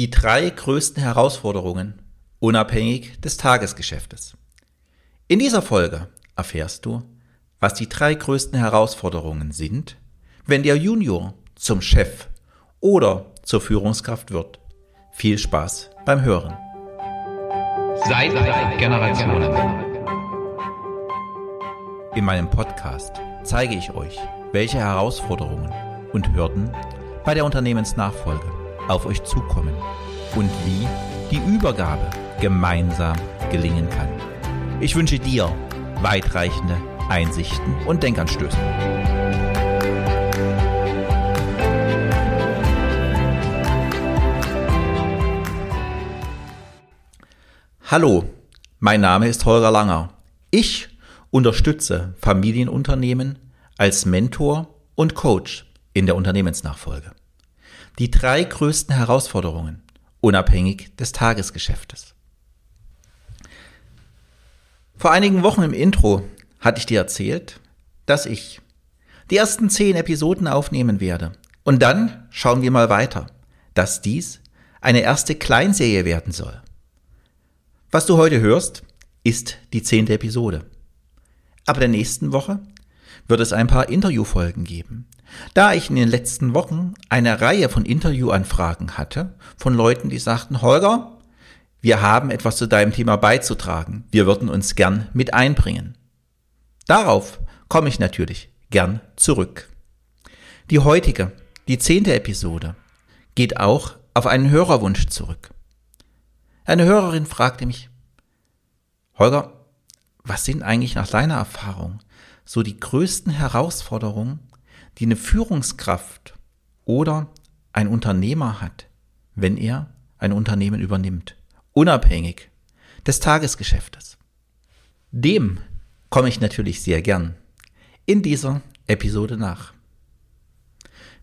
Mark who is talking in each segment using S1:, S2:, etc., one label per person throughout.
S1: Die drei größten Herausforderungen unabhängig des Tagesgeschäftes. In dieser Folge erfährst du, was die drei größten Herausforderungen sind, wenn der Junior zum Chef oder zur Führungskraft wird. Viel Spaß beim Hören.
S2: Seit Generationen.
S1: In meinem Podcast zeige ich euch, welche Herausforderungen und Hürden bei der Unternehmensnachfolge auf euch zukommen und wie die Übergabe gemeinsam gelingen kann. Ich wünsche dir weitreichende Einsichten und Denkanstöße. Hallo, mein Name ist Holger Langer. Ich unterstütze Familienunternehmen als Mentor und Coach in der Unternehmensnachfolge. Die drei größten Herausforderungen, unabhängig des Tagesgeschäftes. Vor einigen Wochen im Intro hatte ich dir erzählt, dass ich die ersten zehn Episoden aufnehmen werde. Und dann schauen wir mal weiter, dass dies eine erste Kleinserie werden soll. Was du heute hörst, ist die zehnte Episode. Ab der nächsten Woche wird es ein paar Interviewfolgen geben. Da ich in den letzten Wochen eine Reihe von Interviewanfragen hatte von Leuten, die sagten, Holger, wir haben etwas zu deinem Thema beizutragen. Wir würden uns gern mit einbringen. Darauf komme ich natürlich gern zurück. Die heutige, die zehnte Episode, geht auch auf einen Hörerwunsch zurück. Eine Hörerin fragte mich, Holger, was sind eigentlich nach deiner Erfahrung so die größten Herausforderungen, die eine Führungskraft oder ein Unternehmer hat, wenn er ein Unternehmen übernimmt? unabhängig des Tagesgeschäftes. Dem komme ich natürlich sehr gern in dieser Episode nach.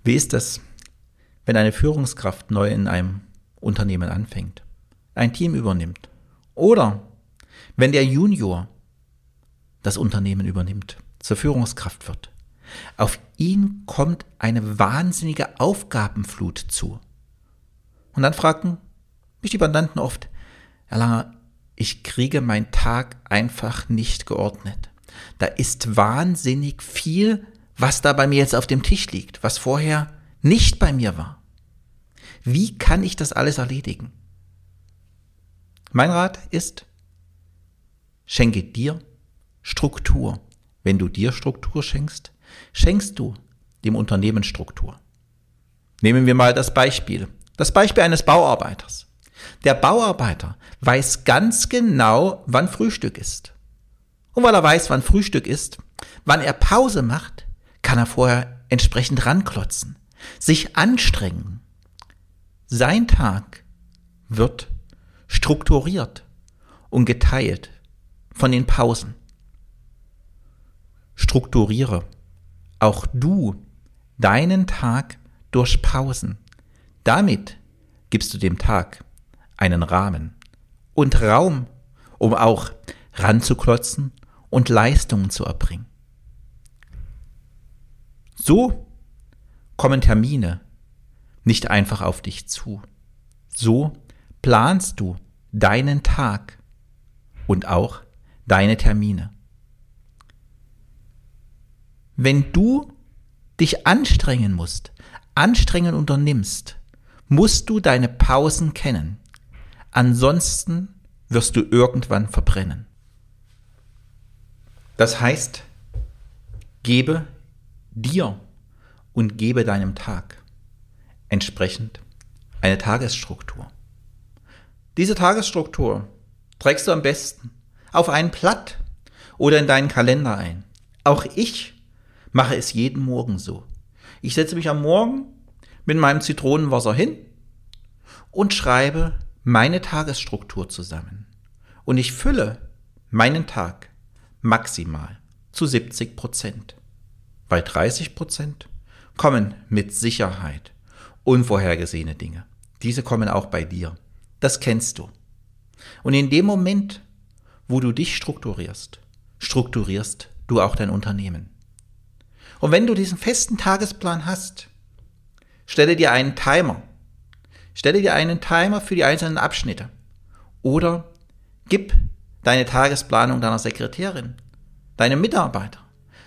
S1: Wie ist es, wenn eine Führungskraft neu in einem Unternehmen anfängt, ein Team übernimmt oder wenn der Junior das Unternehmen übernimmt, zur Führungskraft wird? Auf ihn kommt eine wahnsinnige Aufgabenflut zu. Und dann fragen mich die Mandanten oft, Herr Langer, ich kriege meinen Tag einfach nicht geordnet. Da ist wahnsinnig viel, was da bei mir jetzt auf dem Tisch liegt, was vorher nicht bei mir war. Wie kann ich das alles erledigen? Mein Rat ist, schenke dir Struktur. Wenn du dir Struktur schenkst, schenkst du dem Unternehmen Struktur. Nehmen wir mal das Beispiel. Das Beispiel eines Bauarbeiters. Der Bauarbeiter weiß ganz genau, wann Frühstück ist. Und weil er weiß, wann Frühstück ist, wann er Pause macht, kann er vorher entsprechend ranklotzen, sich anstrengen. Sein Tag wird strukturiert und geteilt von den Pausen. Strukturiere auch du deinen Tag durch Pausen. Damit gibst du dem Tag einen Rahmen und Raum, um auch ranzuklotzen und Leistungen zu erbringen. So kommen Termine nicht einfach auf dich zu. So planst du deinen Tag und auch deine Termine. Wenn du dich anstrengen musst, anstrengen unternimmst, musst du deine Pausen kennen. Ansonsten wirst du irgendwann verbrennen. Das heißt, gebe dir und gebe deinem Tag entsprechend eine Tagesstruktur. Diese Tagesstruktur trägst du am besten auf ein Blatt oder in deinen Kalender ein. Auch ich mache es jeden Morgen so. Ich setze mich am Morgen mit meinem Zitronenwasser hin und schreibe meine Tagesstruktur zusammen und ich fülle meinen Tag maximal zu 70 Prozent. Bei 30 Prozent kommen mit Sicherheit unvorhergesehene Dinge. Diese kommen auch bei dir. Das kennst du. Und in dem Moment, wo du dich strukturierst, strukturierst du auch dein Unternehmen. Und wenn du diesen festen Tagesplan hast, stelle dir einen Timer Stelle dir einen Timer für die einzelnen Abschnitte. Oder gib deine Tagesplanung deiner Sekretärin, deinem Mitarbeiter,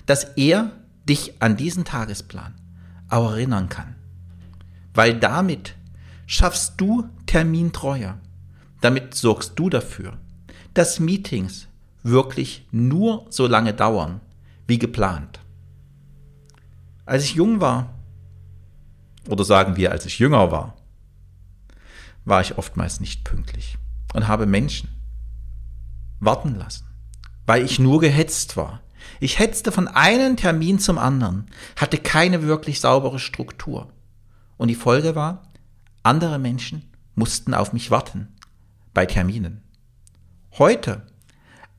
S1: dass er dich an diesen Tagesplan auch erinnern kann. Weil damit schaffst du Termintreue. Damit sorgst du dafür, dass Meetings wirklich nur so lange dauern wie geplant. Als ich jung war, oder sagen wir, als ich jünger war, war ich oftmals nicht pünktlich und habe Menschen warten lassen, weil ich nur gehetzt war. Ich hetzte von einem Termin zum anderen, hatte keine wirklich saubere Struktur. Und die Folge war, andere Menschen mussten auf mich warten bei Terminen. Heute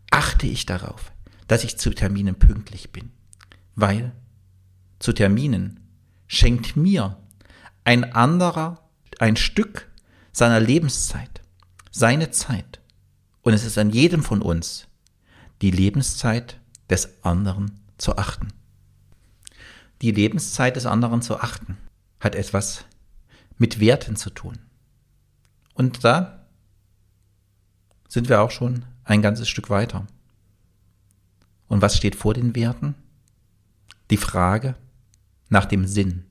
S1: achte ich darauf, dass ich zu Terminen pünktlich bin, weil zu Terminen schenkt mir ein anderer ein Stück seiner Lebenszeit, seine Zeit. Und es ist an jedem von uns, die Lebenszeit des anderen zu achten. Die Lebenszeit des anderen zu achten hat etwas mit Werten zu tun. Und da sind wir auch schon ein ganzes Stück weiter. Und was steht vor den Werten? Die Frage nach dem Sinn.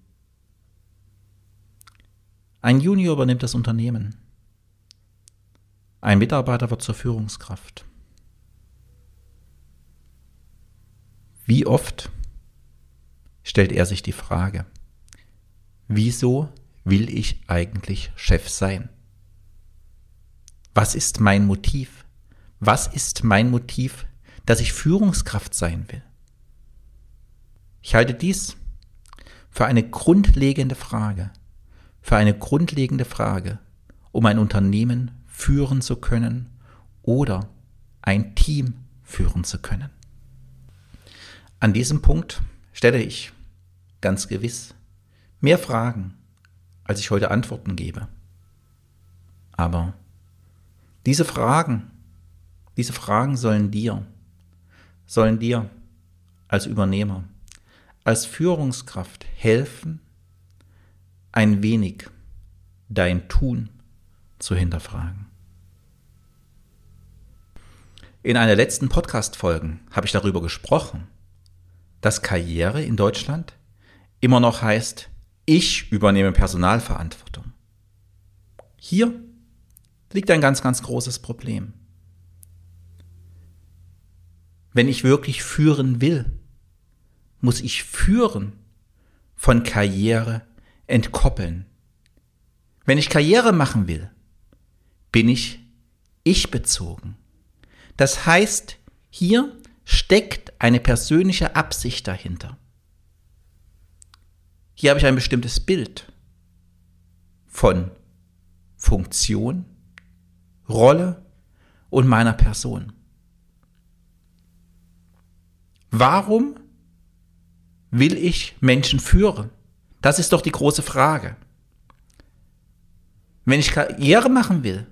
S1: Ein Junior übernimmt das Unternehmen. Ein Mitarbeiter wird zur Führungskraft. Wie oft stellt er sich die Frage, wieso will ich eigentlich Chef sein? Was ist mein Motiv? Was ist mein Motiv, dass ich Führungskraft sein will? Ich halte dies für eine grundlegende Frage, für eine grundlegende Frage, um ein Unternehmen führen zu können oder ein Team führen zu können. An diesem Punkt stelle ich ganz gewiss mehr Fragen, als ich heute Antworten gebe. Aber diese Fragen, diese Fragen sollen dir, sollen dir als Übernehmer, als Führungskraft helfen, ein wenig dein Tun zu hinterfragen. In einer letzten Podcast-Folgen habe ich darüber gesprochen, dass Karriere in Deutschland immer noch heißt, ich übernehme Personalverantwortung. Hier liegt ein ganz, ganz großes Problem. Wenn ich wirklich führen will, muss ich führen von Karriere entkoppeln. Wenn ich Karriere machen will, bin ich ich bezogen. Das heißt, hier steckt eine persönliche Absicht dahinter. Hier habe ich ein bestimmtes Bild von Funktion, Rolle und meiner Person. Warum will ich Menschen führen? Das ist doch die große Frage. Wenn ich Karriere machen will,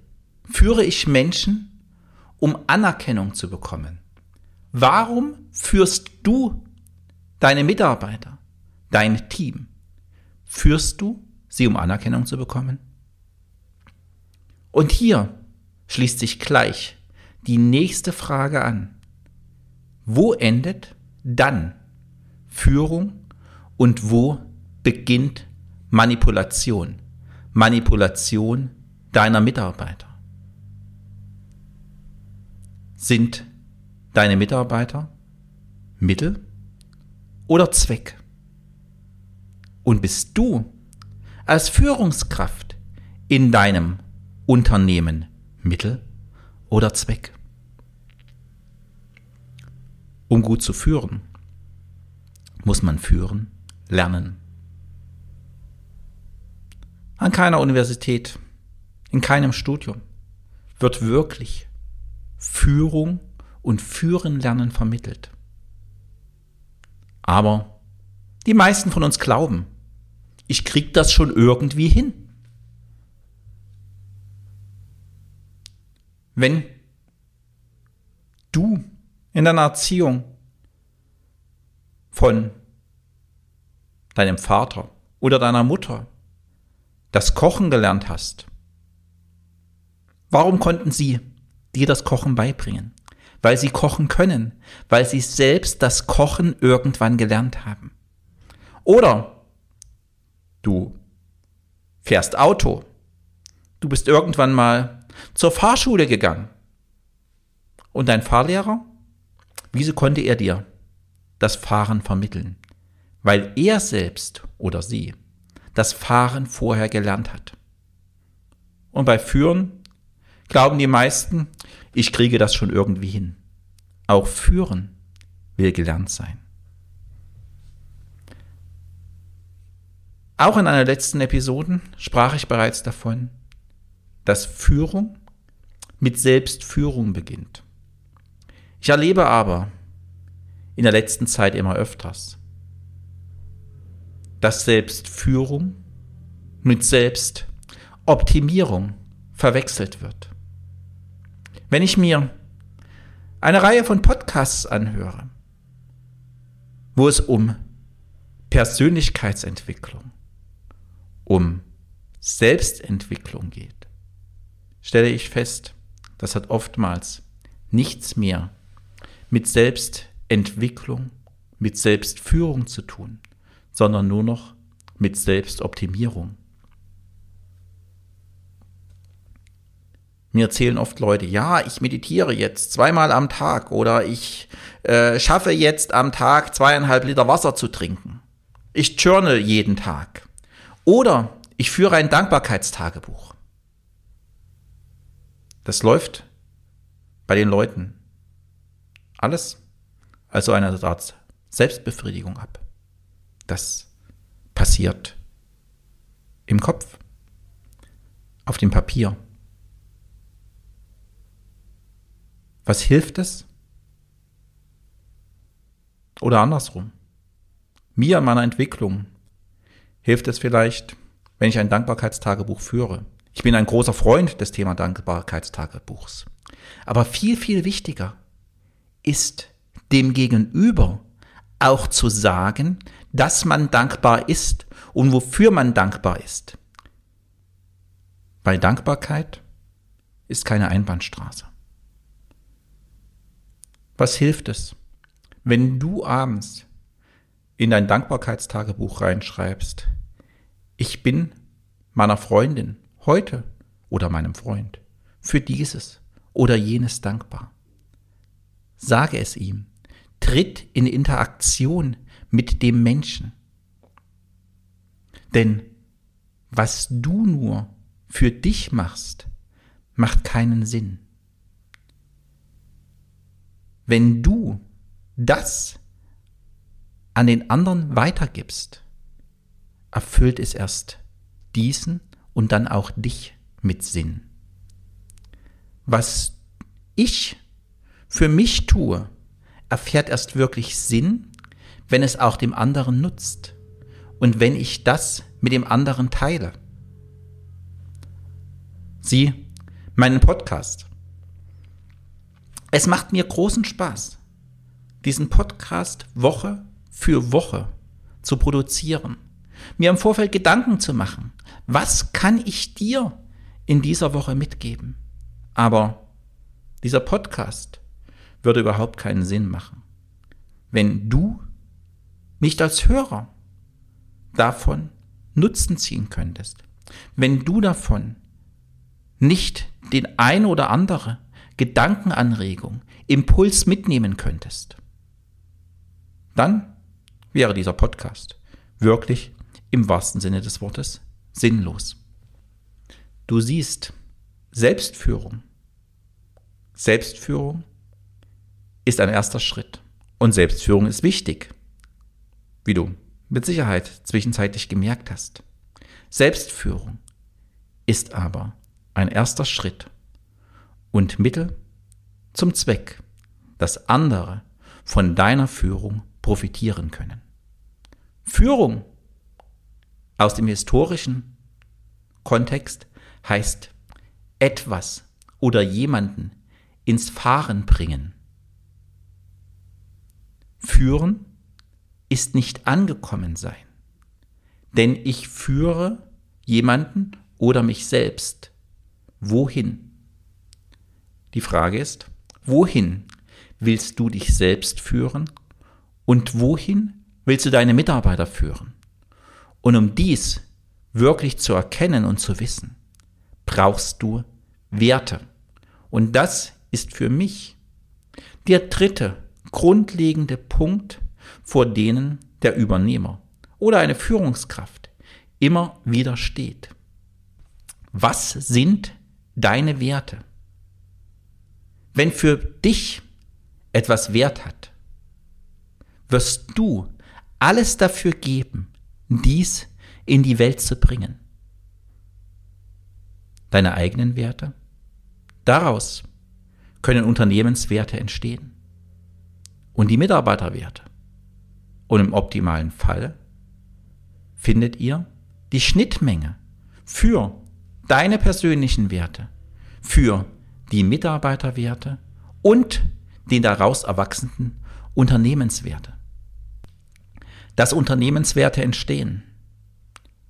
S1: führe ich Menschen, um Anerkennung zu bekommen. Warum führst du deine Mitarbeiter, dein Team? Führst du sie, um Anerkennung zu bekommen? Und hier schließt sich gleich die nächste Frage an. Wo endet dann Führung und wo beginnt Manipulation. Manipulation deiner Mitarbeiter. Sind deine Mitarbeiter Mittel oder Zweck? Und bist du als Führungskraft in deinem Unternehmen Mittel oder Zweck? Um gut zu führen, muss man führen lernen. An keiner Universität, in keinem Studium wird wirklich Führung und Führen lernen vermittelt. Aber die meisten von uns glauben, ich krieg das schon irgendwie hin. Wenn du in deiner Erziehung von deinem Vater oder deiner Mutter das Kochen gelernt hast, warum konnten sie dir das Kochen beibringen? Weil sie kochen können, weil sie selbst das Kochen irgendwann gelernt haben. Oder du fährst Auto, du bist irgendwann mal zur Fahrschule gegangen und dein Fahrlehrer, wieso konnte er dir das Fahren vermitteln? Weil er selbst oder sie das Fahren vorher gelernt hat. Und bei Führen glauben die meisten, ich kriege das schon irgendwie hin. Auch Führen will gelernt sein. Auch in einer letzten Episoden sprach ich bereits davon, dass Führung mit Selbstführung beginnt. Ich erlebe aber in der letzten Zeit immer öfters, dass Selbstführung mit Selbstoptimierung verwechselt wird. Wenn ich mir eine Reihe von Podcasts anhöre, wo es um Persönlichkeitsentwicklung, um Selbstentwicklung geht, stelle ich fest, das hat oftmals nichts mehr mit Selbstentwicklung, mit Selbstführung zu tun, sondern nur noch mit Selbstoptimierung. Mir erzählen oft Leute, ja, ich meditiere jetzt zweimal am Tag oder ich äh, schaffe jetzt am Tag zweieinhalb Liter Wasser zu trinken. Ich journal jeden Tag. Oder ich führe ein Dankbarkeitstagebuch. Das läuft bei den Leuten alles also eine Art Selbstbefriedigung ab. Das passiert im Kopf, auf dem Papier. Was hilft es? Oder andersrum. Mir an meiner Entwicklung hilft es vielleicht, wenn ich ein Dankbarkeitstagebuch führe. Ich bin ein großer Freund des Thema Dankbarkeitstagebuchs. Aber viel, viel wichtiger ist dem Gegenüber auch zu sagen, dass man dankbar ist und wofür man dankbar ist. Weil Dankbarkeit ist keine Einbahnstraße. Was hilft es, wenn du abends in dein Dankbarkeitstagebuch reinschreibst, ich bin meiner Freundin heute oder meinem Freund für dieses oder jenes dankbar. Sage es ihm. Tritt in Interaktion mit dem Menschen. Denn was du nur für dich machst, macht keinen Sinn. Wenn du das an den anderen weitergibst, erfüllt es erst diesen und dann auch dich mit Sinn. Was ich für mich tue, erfährt erst wirklich Sinn, wenn es auch dem anderen nutzt und wenn ich das mit dem anderen teile. Sie, meinen Podcast. Es macht mir großen Spaß, diesen Podcast Woche für Woche zu produzieren, mir im Vorfeld Gedanken zu machen, was kann ich dir in dieser Woche mitgeben. Aber dieser Podcast würde überhaupt keinen Sinn machen, wenn du nicht als Hörer davon Nutzen ziehen könntest, wenn du davon nicht den ein oder andere Gedankenanregung, Impuls mitnehmen könntest, dann wäre dieser Podcast wirklich im wahrsten Sinne des Wortes sinnlos. Du siehst, Selbstführung, Selbstführung ist ein erster Schritt. Und Selbstführung ist wichtig, wie du mit Sicherheit zwischenzeitlich gemerkt hast. Selbstführung ist aber ein erster Schritt und Mittel zum Zweck, dass andere von deiner Führung profitieren können. Führung aus dem historischen Kontext heißt etwas oder jemanden ins Fahren bringen. Führen ist nicht angekommen sein, denn ich führe jemanden oder mich selbst. Wohin? Die Frage ist, wohin willst du dich selbst führen und wohin willst du deine Mitarbeiter führen? Und um dies wirklich zu erkennen und zu wissen, brauchst du Werte. Und das ist für mich der dritte grundlegende Punkt, vor denen der Übernehmer oder eine Führungskraft immer wieder steht. Was sind deine Werte? Wenn für dich etwas Wert hat, wirst du alles dafür geben, dies in die Welt zu bringen. Deine eigenen Werte? Daraus können Unternehmenswerte entstehen. Und die Mitarbeiterwerte. Und im optimalen Fall findet ihr die Schnittmenge für deine persönlichen Werte, für die Mitarbeiterwerte und den daraus erwachsenden Unternehmenswerte. Dass Unternehmenswerte entstehen,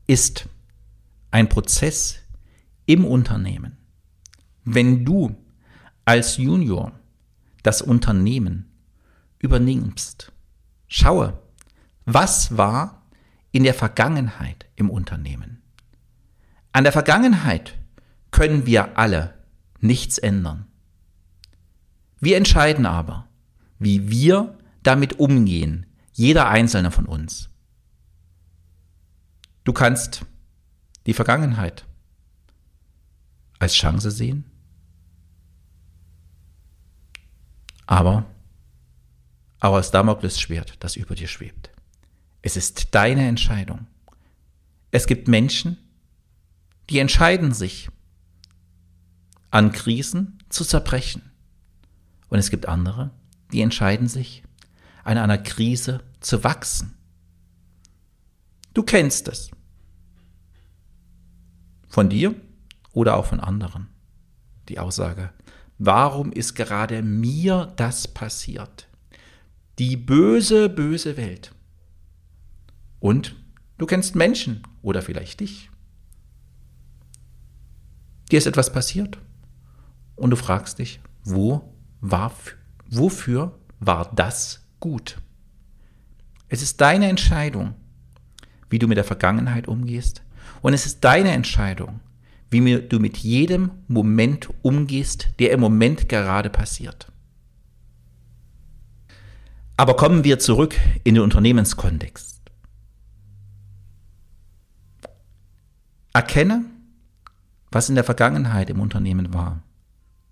S1: ist ein Prozess im Unternehmen. Wenn du als Junior das Unternehmen übernimmst, schaue, was war in der Vergangenheit im Unternehmen. An der Vergangenheit können wir alle nichts ändern. Wir entscheiden aber, wie wir damit umgehen, jeder einzelne von uns. Du kannst die Vergangenheit als Chance sehen, aber auch als Damoklesschwert, das über dir schwebt. Es ist deine Entscheidung. Es gibt Menschen, die entscheiden sich, an Krisen zu zerbrechen. Und es gibt andere, die entscheiden sich, an einer Krise zu wachsen. Du kennst es. Von dir oder auch von anderen. Die Aussage, warum ist gerade mir das passiert? Die böse, böse Welt. Und du kennst Menschen oder vielleicht dich. Dir ist etwas passiert und du fragst dich, wo war, wofür war das gut? Es ist deine Entscheidung, wie du mit der Vergangenheit umgehst. Und es ist deine Entscheidung, wie du mit jedem Moment umgehst, der im Moment gerade passiert. Aber kommen wir zurück in den Unternehmenskontext. Erkenne, was in der Vergangenheit im Unternehmen war.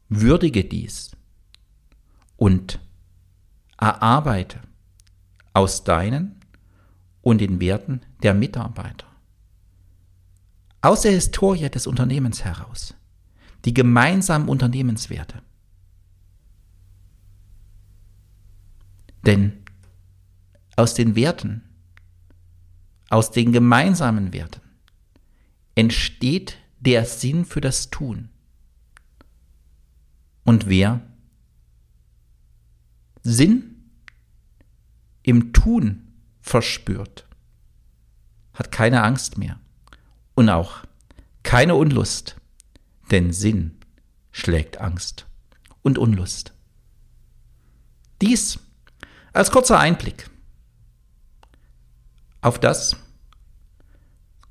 S1: Würdige dies und erarbeite aus deinen und den Werten der Mitarbeiter. Aus der Historie des Unternehmens heraus. Die gemeinsamen Unternehmenswerte. Denn aus den Werten, aus den gemeinsamen Werten entsteht der Sinn für das Tun. Und wer Sinn im Tun verspürt, hat keine Angst mehr und auch keine Unlust, denn Sinn schlägt Angst und Unlust. Dies als kurzer Einblick auf das,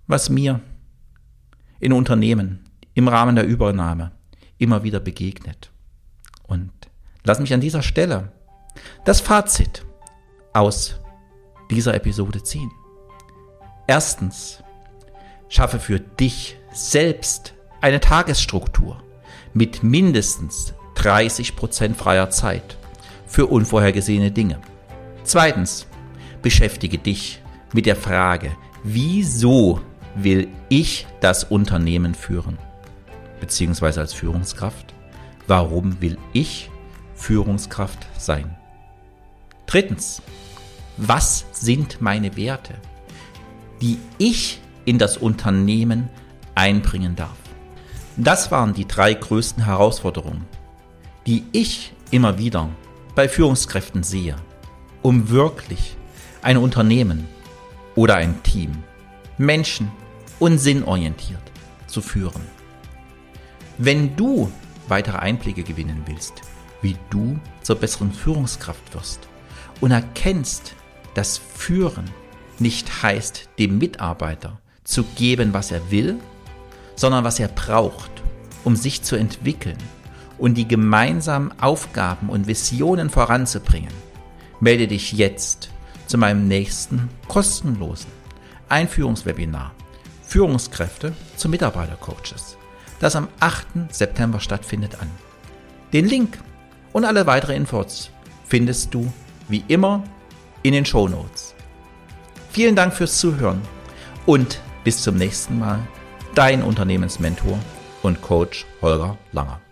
S1: was mir in Unternehmen im Rahmen der Übernahme immer wieder begegnet. Und lass mich an dieser Stelle das Fazit aus dieser Episode ziehen. Erstens, schaffe für dich selbst eine Tagesstruktur mit mindestens 30% freier Zeit für unvorhergesehene Dinge. Zweitens, beschäftige dich mit der Frage, wieso will ich das Unternehmen führen? Beziehungsweise als Führungskraft, warum will ich Führungskraft sein? Drittens, was sind meine Werte, die ich in das Unternehmen einbringen darf? Das waren die drei größten Herausforderungen, die ich immer wieder bei Führungskräften sehe, um wirklich ein Unternehmen oder ein Team, Menschen und sinnorientiert zu führen. Wenn du weitere Einblicke gewinnen willst, wie du zur besseren Führungskraft wirst und erkennst, dass Führen nicht heißt, dem Mitarbeiter zu geben, was er will, sondern was er braucht, um sich zu entwickeln und die gemeinsamen Aufgaben und Visionen voranzubringen, melde dich jetzt zu meinem nächsten kostenlosen Einführungswebinar Führungskräfte zu Mitarbeitercoaches, das am 8. September stattfindet an. Den Link und alle weitere Infos findest du wie immer in den Show Notes. Vielen Dank fürs Zuhören und bis zum nächsten Mal. Dein Unternehmensmentor und Coach Holger Langer.